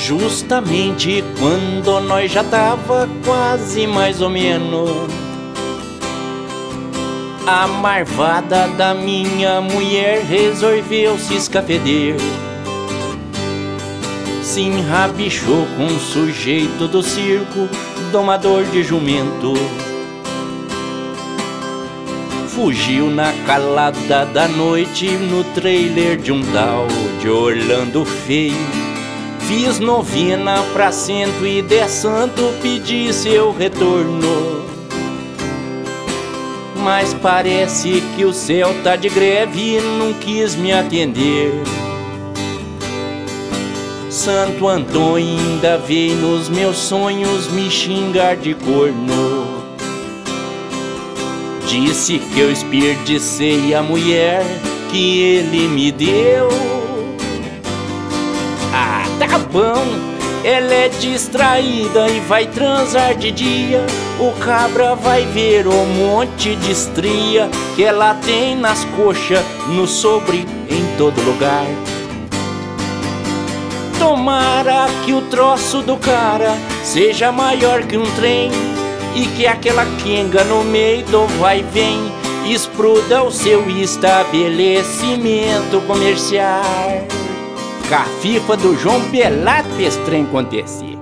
justamente quando nós já tava quase mais ou menos. A marvada da minha mulher resolveu se escafeder. Se enrabichou com um sujeito do circo, domador de jumento. Fugiu na calada da noite no trailer de um tal de Orlando Feio Fiz novena pra cento e dez santo pedir seu retorno. Mas parece que o céu tá de greve e não quis me atender. Santo Antônio ainda veio nos meus sonhos me xingar de corno. Disse que eu esperdicei a mulher que ele me deu tá bom. Ela é distraída e vai transar de dia. O cabra vai ver o monte de estria que ela tem nas coxas, no sobre, em todo lugar. Tomara que o troço do cara seja maior que um trem e que aquela quenga no meio do vai vem expruda o seu estabelecimento comercial. Cafifa do João Belato fez trem acontecer.